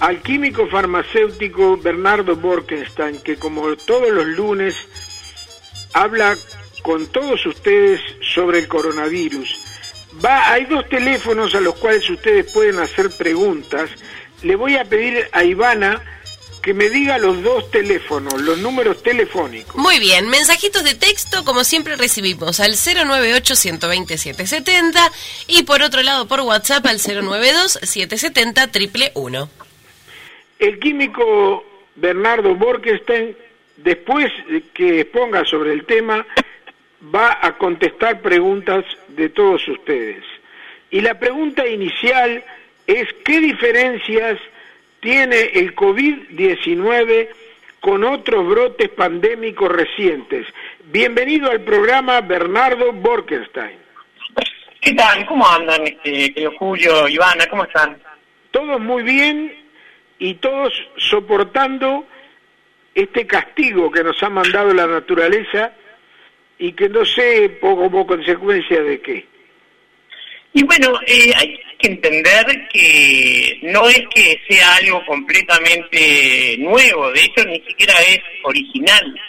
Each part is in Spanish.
al químico farmacéutico Bernardo Borkenstein, que como todos los lunes habla con todos ustedes sobre el coronavirus. Va, hay dos teléfonos a los cuales ustedes pueden hacer preguntas. Le voy a pedir a Ivana que me diga los dos teléfonos, los números telefónicos. Muy bien, mensajitos de texto como siempre recibimos al 098-120-770 y por otro lado por WhatsApp al 092-770-111. El químico Bernardo Borkenstein, después que exponga sobre el tema, va a contestar preguntas de todos ustedes. Y la pregunta inicial es, ¿qué diferencias tiene el COVID-19 con otros brotes pandémicos recientes? Bienvenido al programa Bernardo Borkenstein. ¿Qué tal? ¿Cómo andan, este, querido Julio, Ivana? ¿Cómo están? Todos muy bien y todos soportando este castigo que nos ha mandado la naturaleza y que no sé como consecuencia de qué. Y bueno, eh, hay que entender que no es que sea algo completamente nuevo, de hecho ni siquiera es original.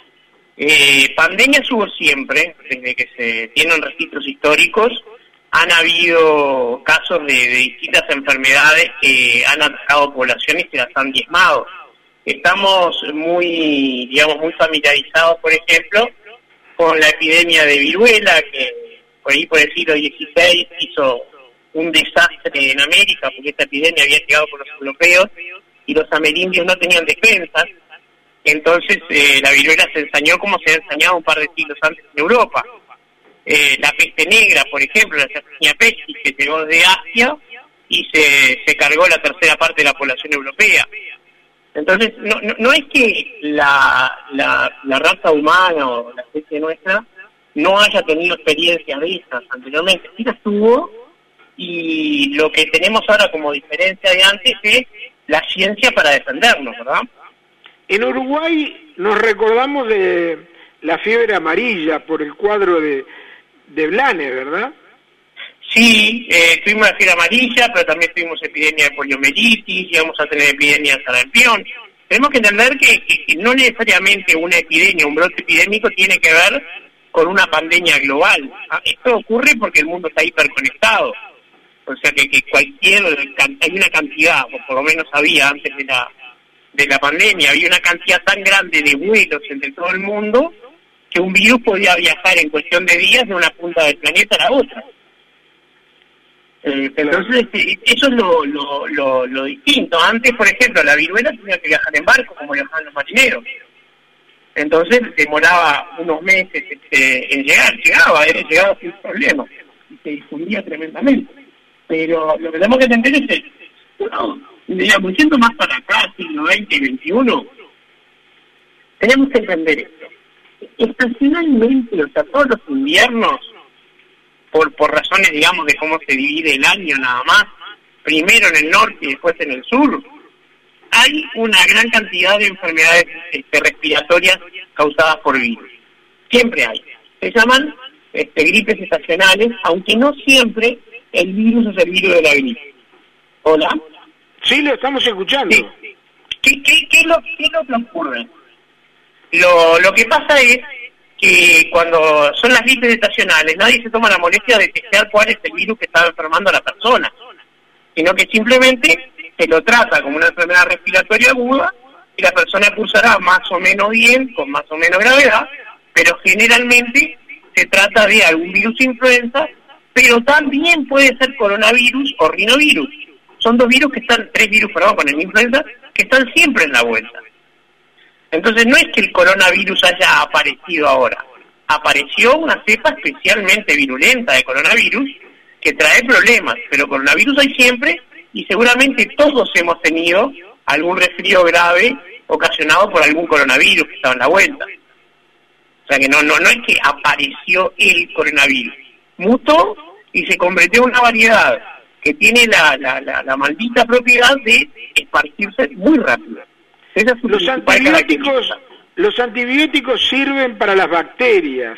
Eh, pandemias hubo siempre, desde que se tienen registros históricos, han habido casos de, distintas enfermedades que han atacado poblaciones y las han diezmado. Estamos muy, digamos, muy familiarizados, por ejemplo, con la epidemia de viruela, que por ahí por el siglo XVI hizo un desastre en América, porque esta epidemia había llegado por los europeos y los amerindios no tenían defensas. Entonces eh, la viruela se ensañó como se había ensañado un par de siglos antes en Europa. Eh, la peste negra, por ejemplo, la Yersinia pestis, que llegó de Asia y se, se cargó la tercera parte de la población europea. Entonces, no, no, es que la, la, la, raza humana o la especie nuestra no haya tenido experiencias de esas anteriormente, sí las tuvo, y lo que tenemos ahora como diferencia de antes es la ciencia para defendernos, ¿verdad? En Uruguay nos recordamos de la fiebre amarilla por el cuadro de, de Blanes, ¿verdad? Sí, eh, tuvimos la fiebre amarilla, pero también tuvimos epidemia de poliomielitis, y vamos a tener epidemia de sarampión. Tenemos que entender que, no necesariamente una epidemia, un brote epidémico tiene que ver con una pandemia global. Ah, esto ocurre porque el mundo está hiperconectado. O sea que, que cualquier, hay una cantidad, o por lo menos había antes de la, de la pandemia, había una cantidad tan grande de vuelos entre todo el mundo que un virus podía viajar en cuestión de días de una punta del planeta a la otra. Eh, entonces, eso es lo, lo, lo, distinto. Antes, por ejemplo, la viruela tenía que viajar en barco, como viajaban los marineros. Entonces, demoraba unos meses este, en llegar. Llegaba, era llegaba sin problema. Y se difundía tremendamente. Pero lo que tenemos que entender es, bueno, digamos, siendo más para acá, siglo XX XXI, tenemos que entender esto estacionalmente, o sea, todos los inviernos, por, por razones, digamos, de cómo se divide el año nada más, primero en el norte y después en el sur, hay una gran cantidad de enfermedades este, respiratorias causadas por virus. Siempre hay. Se llaman este, gripes estacionales, aunque no siempre el virus es el virus de la gripe. ¿Hola? Sí, lo estamos escuchando. ¿Qué, qué, qué, lo, ¿Qué es lo que ocurre? Lo, lo que pasa es que cuando son las gripes estacionales, nadie se toma la molestia de testear cuál es el virus que está enfermando a la persona, sino que simplemente se lo trata como una enfermedad respiratoria aguda y la persona cursará más o menos bien, con más o menos gravedad, pero generalmente se trata de algún virus influenza, pero también puede ser coronavirus o rinovirus. Son dos virus que están, tres virus, perdón, con el influenza, que están siempre en la vuelta. Entonces no es que el coronavirus haya aparecido ahora, apareció una cepa especialmente virulenta de coronavirus que trae problemas, pero coronavirus hay siempre y seguramente todos hemos tenido algún resfrío grave ocasionado por algún coronavirus que estaba en la vuelta. O sea que no, no, no es que apareció el coronavirus, mutó y se convirtió en una variedad que tiene la, la, la, la maldita propiedad de esparcirse muy rápido los antibióticos, los antibióticos sirven para las bacterias,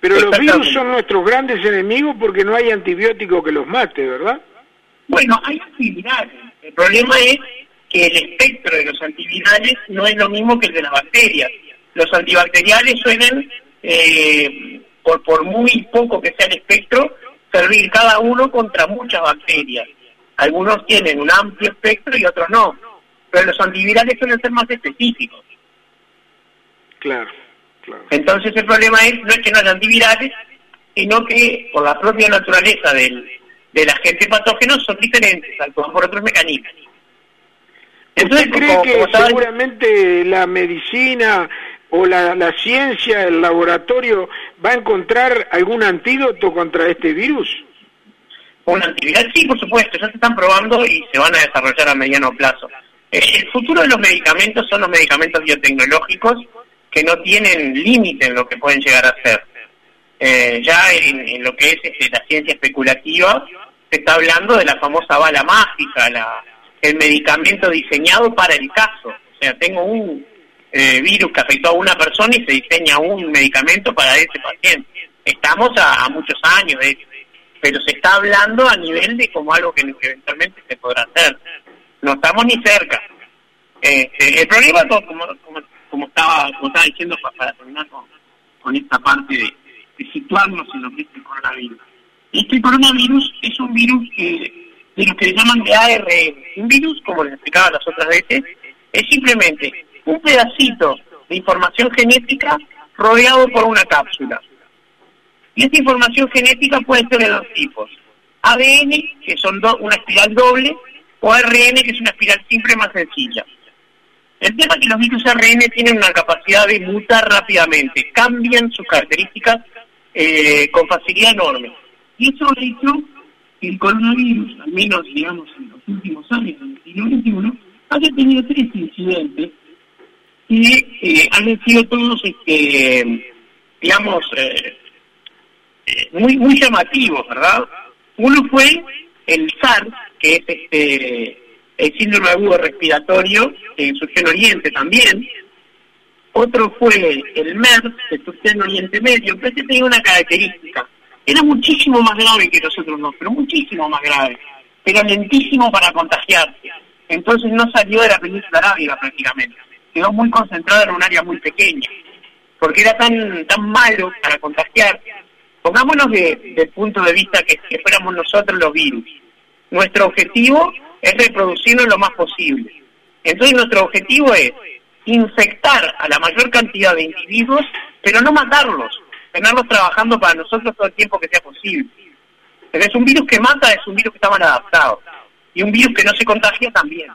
pero los virus son nuestros grandes enemigos porque no hay antibiótico que los mate, ¿verdad? Bueno, hay antivirales. El problema es que el espectro de los antivirales no es lo mismo que el de las bacterias. Los antibacteriales suelen, eh, por, por muy poco que sea el espectro, servir cada uno contra muchas bacterias. Algunos tienen un amplio espectro y otros no. Pero los antivirales suelen ser más específicos. Claro, claro. Entonces el problema es no es que no haya antivirales, sino que por la propia naturaleza del, del agente patógeno son diferentes, actúan por otros mecanismos. Entonces, cree que seguramente la medicina o la, la ciencia, el laboratorio, va a encontrar algún antídoto contra este virus? Un antiviral, sí, por supuesto, ya se están probando y se van a desarrollar a mediano plazo. Eh, el futuro de los medicamentos son los medicamentos biotecnológicos que no tienen límite en lo que pueden llegar a ser. Eh, ya en, lo que es este, la ciencia especulativa, se está hablando de la famosa bala mágica, la, el medicamento diseñado para el caso. O sea, tengo un eh, virus que afectó a una persona y se diseña un medicamento para ese paciente. Estamos a, muchos años de pero se está hablando a nivel de como algo que eventualmente se podrá hacer. No estamos ni cerca. Este, el problema, como, como, estaba, como estaba diciendo para, terminar con, esta parte de, situarnos en lo que es el coronavirus, este coronavirus es un virus que, de lo que se llaman de ARN. Un virus, como les explicaba las otras veces, es simplemente un pedacito de información genética rodeado por una cápsula. Y esta información genética puede ser de dos tipos. ADN, que son una espiral doble, o ARN, que es una espiral simple más sencilla. El tema es que los virus ARN tienen una capacidad de mutar rápidamente, cambian sus características eh, con facilidad enorme. Y eso ha hecho que el coronavirus, al menos digamos en los últimos años, en el siglo XXI, haya tenido tres incidentes que eh, han sido todos, este, digamos, eh, eh, muy muy llamativos, ¿verdad? Uno fue el SARS, que es este el síndrome agudo respiratorio, que surgió en Oriente también. Otro fue el MERS, que surgió en Oriente Medio, pero este tenía una característica era muchísimo más grave que los otros dos, pero muchísimo más grave, pero lentísimo para contagiarse. Entonces no salió de la península arábiga prácticamente, quedó muy concentrado en un área muy pequeña, porque era tan tan malo para contagiarse. Pongámonos de, del punto de vista que, que fuéramos nosotros los virus. Nuestro objetivo es reproducirnos lo más posible. Entonces nuestro objetivo es infectar a la mayor cantidad de individuos, pero no matarlos, tenerlos trabajando para nosotros todo el tiempo que sea posible. Pero es un virus que mata, es un virus que está mal adaptado. Y un virus que no se contagia también.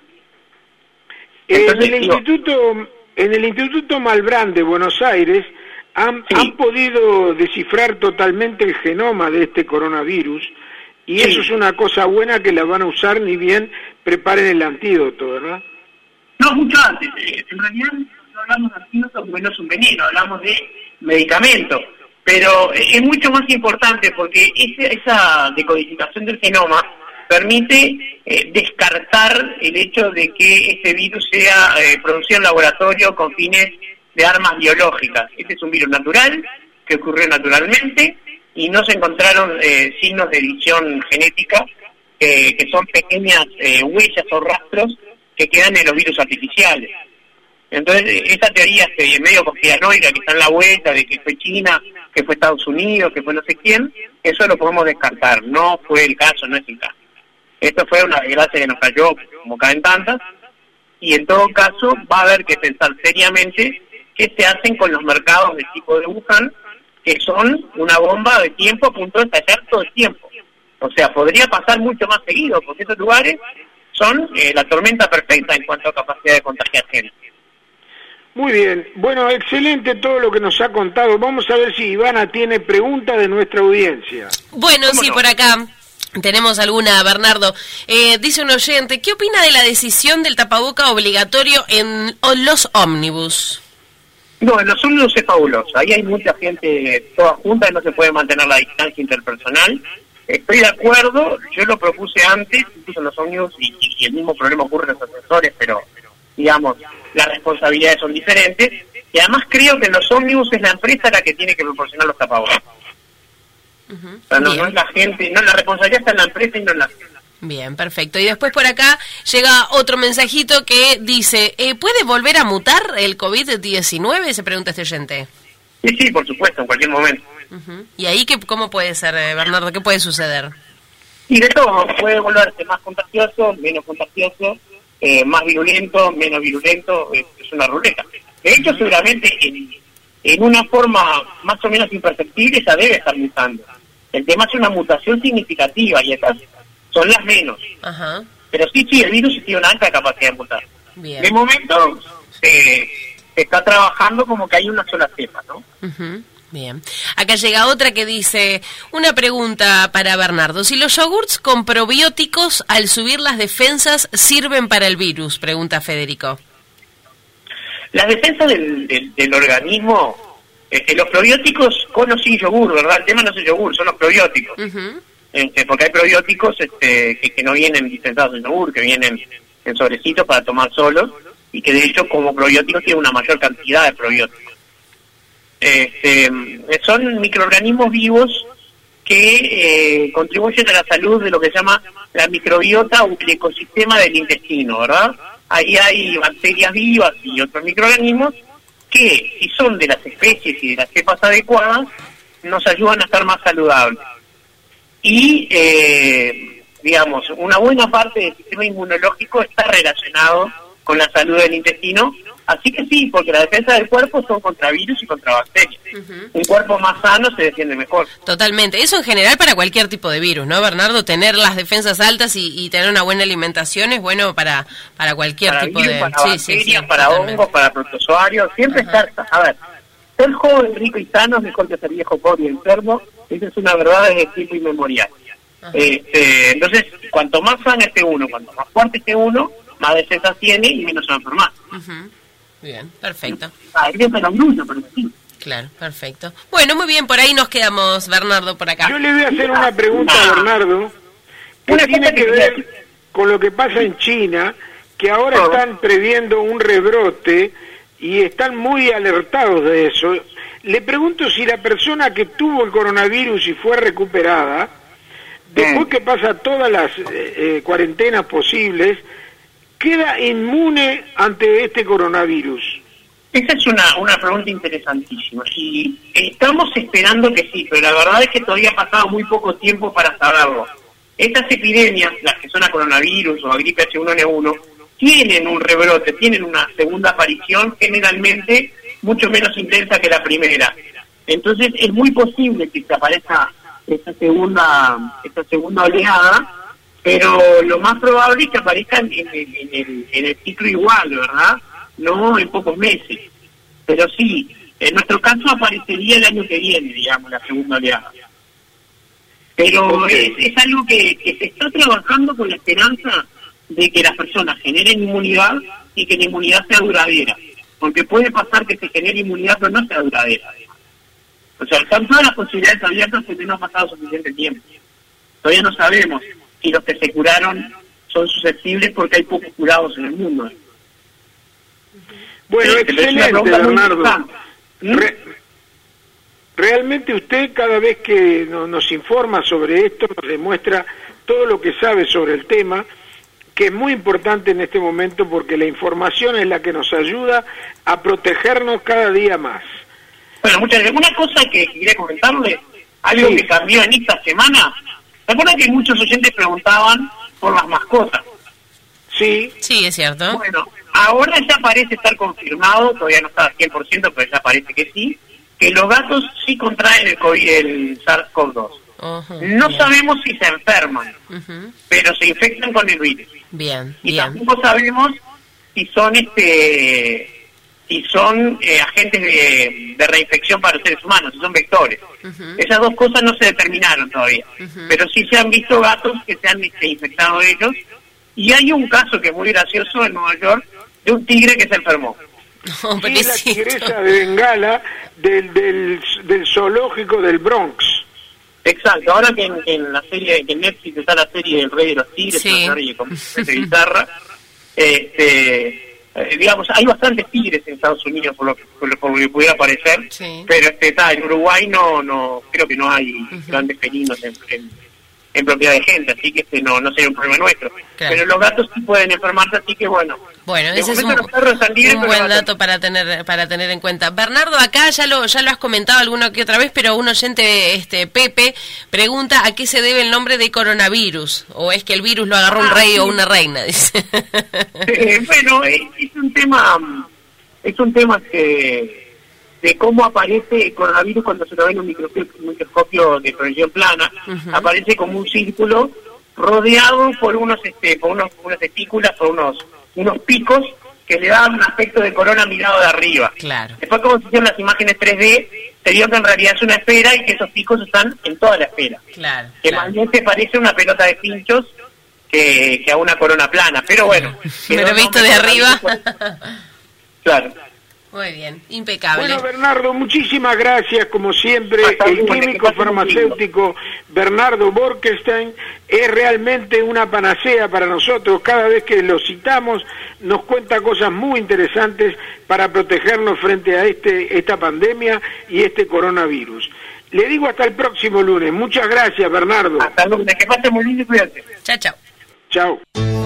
En el Instituto en el Instituto Malbrán de Buenos Aires han, han podido descifrar totalmente el genoma de este coronavirus y eso es una cosa buena que la van a usar ni bien preparen el antídoto, ¿verdad? No, mucho antes. Eh, en realidad no hablamos de antídoto porque no es un veneno, hablamos de medicamento pero es mucho más importante porque esa decodificación del genoma permite eh, descartar el hecho de que este virus sea eh, producido en laboratorio con fines de armas biológicas. Este es un virus natural que ocurrió naturalmente y no se encontraron eh, signos de edición genética que son pequeñas huellas o rastros que quedan en los virus artificiales. Entonces, esa teoría este, medio conspiranoica que está en la vuelta de que fue China que fue Estados Unidos, que fue no sé quién, eso lo podemos descartar. No fue el caso, no es el caso. Esto fue una desgracia que nos cayó, como caen tantas, y en todo caso va a haber que pensar seriamente qué se hacen con los mercados de tipo de Wuhan, que son una bomba de tiempo a punto de estallar todo el tiempo. O sea, podría pasar mucho más seguido, porque esos lugares son eh, la tormenta perfecta en cuanto a capacidad de contagiar gente. Muy bien, bueno, excelente todo lo que nos ha contado. Vamos a ver si Ivana tiene preguntas de nuestra audiencia. Bueno, sí, por acá. Tenemos alguna, Bernardo. Eh, dice un oyente, ¿qué opina de la decisión del tapaboca obligatorio en los ómnibus? No, en los ómnibus es fabuloso. Ahí hay mucha gente toda junta y no se puede mantener la distancia interpersonal. Estoy de acuerdo, yo lo propuse antes, incluso en los ómnibus, y, y el mismo problema ocurre en los asesores, pero digamos, las responsabilidades son diferentes. Y además creo que en los ómnibus es la empresa la que tiene que proporcionar los tapabocas. O sea, no, es la gente, no, la responsabilidad está en la empresa y no en la Bien, perfecto. Y después por acá llega otro mensajito que dice, eh, ¿puede volver a mutar el COVID-19? Se pregunta este oyente. Sí, sí, por supuesto, en cualquier momento. ¿Y ahí qué, cómo puede ser, eh, Bernardo? ¿Qué puede suceder? Y de todo, puede volverse más contagioso, menos contagioso, eh, más virulento, menos virulento, es, una ruleta. De hecho, seguramente en, en, una forma más o menos imperceptible ya debe estar mutando. El tema es una mutación significativa y estas son las menos. Ajá. Pero sí, sí, el virus tiene una alta capacidad de mutar. Bien. De momento se, está trabajando como que hay una sola cepa, ¿no? Bien. Acá llega otra que dice, una pregunta para Bernardo. Si los yogurts con probióticos al subir las defensas sirven para el virus, pregunta Federico. Las defensas del, del, organismo, este, los probióticos con o sin yogur, ¿verdad? El tema no es el yogur, son los probióticos. Este, porque hay probióticos este, que, no vienen dispensados en yogur, que vienen en sobrecitos para tomar solos, y que de hecho como probióticos tienen una mayor cantidad de probióticos. Este, son microorganismos vivos que eh, contribuyen a la salud de lo que se llama la microbiota o el ecosistema del intestino, ¿verdad? Ahí hay bacterias vivas y otros microorganismos que, si son de las especies y de las cepas adecuadas, nos ayudan a estar más saludables. Y, eh, digamos, una buena parte del sistema inmunológico está relacionado con la salud del intestino Así que sí, porque la defensa del cuerpo son contra virus y contra bacterias. Un cuerpo más sano se defiende mejor. Totalmente. Eso en general para cualquier tipo de virus, ¿no, Bernardo? Tener las defensas altas y, tener una buena alimentación es bueno para, para cualquier tipo de... Para bacterias, para hongos, para protozoarios. Siempre estar... A ver, ser joven, rico y sano es mejor que ser viejo, pobre y enfermo. Esa es una verdad desde tiempo inmemorial. Este, entonces, cuanto más sano esté uno, cuanto más fuerte esté uno, más defensas tiene y menos se va a enfermar. Bien, perfecto. Ah, claro, perfecto. Bueno, muy bien, por ahí nos quedamos, Bernardo, por acá. Yo le voy a hacer una pregunta a Bernardo, que tiene que ver con lo que pasa en China, que ahora están previendo un rebrote y están muy alertados de eso. Le pregunto si la persona que tuvo el coronavirus y fue recuperada, después que pasa todas las eh, eh, cuarentenas posibles, queda inmune ante este coronavirus? Esa es una, una pregunta interesantísima. Y estamos esperando que sí, pero la verdad es que todavía ha pasado muy poco tiempo para saberlo. Estas epidemias, las que son a coronavirus o a gripe H1N1, tienen un rebrote, tienen una segunda aparición generalmente mucho menos intensa que la primera. Entonces es muy posible que se aparezca esta segunda, esta segunda oleada pero lo más probable es que aparezcan en el, en el, ciclo igual, ¿verdad? No en pocos meses. Pero sí, en nuestro caso aparecería el año que viene, digamos, la segunda oleada. Pero es, algo que, se está trabajando con la esperanza de que las personas generen inmunidad y que la inmunidad sea duradera. Porque puede pasar que se genere inmunidad pero no sea duradera. O sea, están todas las posibilidades abiertas que no ha pasado suficiente tiempo. Todavía no sabemos y los que se curaron son susceptibles porque hay pocos curados en el mundo. Bueno, excelente, Bernardo. ¿Mm? realmente usted cada vez que nos informa sobre esto nos demuestra todo lo que sabe sobre el tema, que es muy importante en este momento porque la información es la que nos ayuda a protegernos cada día más. Bueno, muchas gracias. Una cosa que quería comentarle, algo que cambió en esta semana, ¿Se que muchos oyentes preguntaban por las mascotas? Sí. Sí, es cierto. Bueno, ahora ya parece estar confirmado, todavía no está al 100%, pero ya parece que sí, que los gatos sí contraen el, el SARS-CoV-2. no sabemos si se enferman, pero se infectan con el virus. Bien, y tampoco sabemos si son este y son eh, agentes de, reinfección para los seres humanos, si son vectores. Esas dos cosas no se determinaron todavía, pero sí se han visto gatos que se han infectado ellos. Y hay un caso que es muy gracioso en Nueva York de un tigre que se enfermó. Oh, la tigresa de Bengala del, del, del, zoológico del Bronx. Exacto, ahora que en, la serie, que en Netflix está la serie del Rey de los Tigres, sí. una serie con guitarra, este eh, digamos, hay bastantes tigres en Estados Unidos, por lo que, por lo, que pudiera parecer, pero este, está en Uruguay no, no, creo que no hay grandes felinos en, en propiedad de gente, así que este no, no sería un problema nuestro. Pero los gatos sí pueden enfermarse, así que bueno. Bueno, ese es un, buen dato para tener para tener en cuenta. Bernardo, acá ya lo ya lo has comentado alguna que otra vez, pero un oyente, este Pepe, pregunta a qué se debe el nombre de coronavirus, o es que el virus lo agarró un ah, rey o una reina, dice. Eh, bueno, es un tema, es un tema que de cómo aparece el coronavirus cuando se lo ve en un microscopio, de proyección plana, aparece como un círculo rodeado por unos este, por unos unas estículas, por unos unos picos que le dan un aspecto de corona mirado de arriba. Claro. Después como se hicieron las imágenes 3D, se vio que en realidad es una esfera y que esos picos están en toda la esfera. Claro. Que más bien se parece a una pelota de pinchos que, que a una corona plana. Pero bueno. Pero visto de arriba. claro. Muy bien, impecable. Bueno, Bernardo, muchísimas gracias, como siempre. el químico farmacéutico Bernardo Borkestein es realmente una panacea para nosotros. Cada vez que lo citamos, nos cuenta cosas muy interesantes para protegernos frente a este esta pandemia y este coronavirus. Le digo hasta el próximo lunes. Muchas gracias, Bernardo. Hasta lunes. Que pase muy bien y cuídate. Chao, chao. Chao.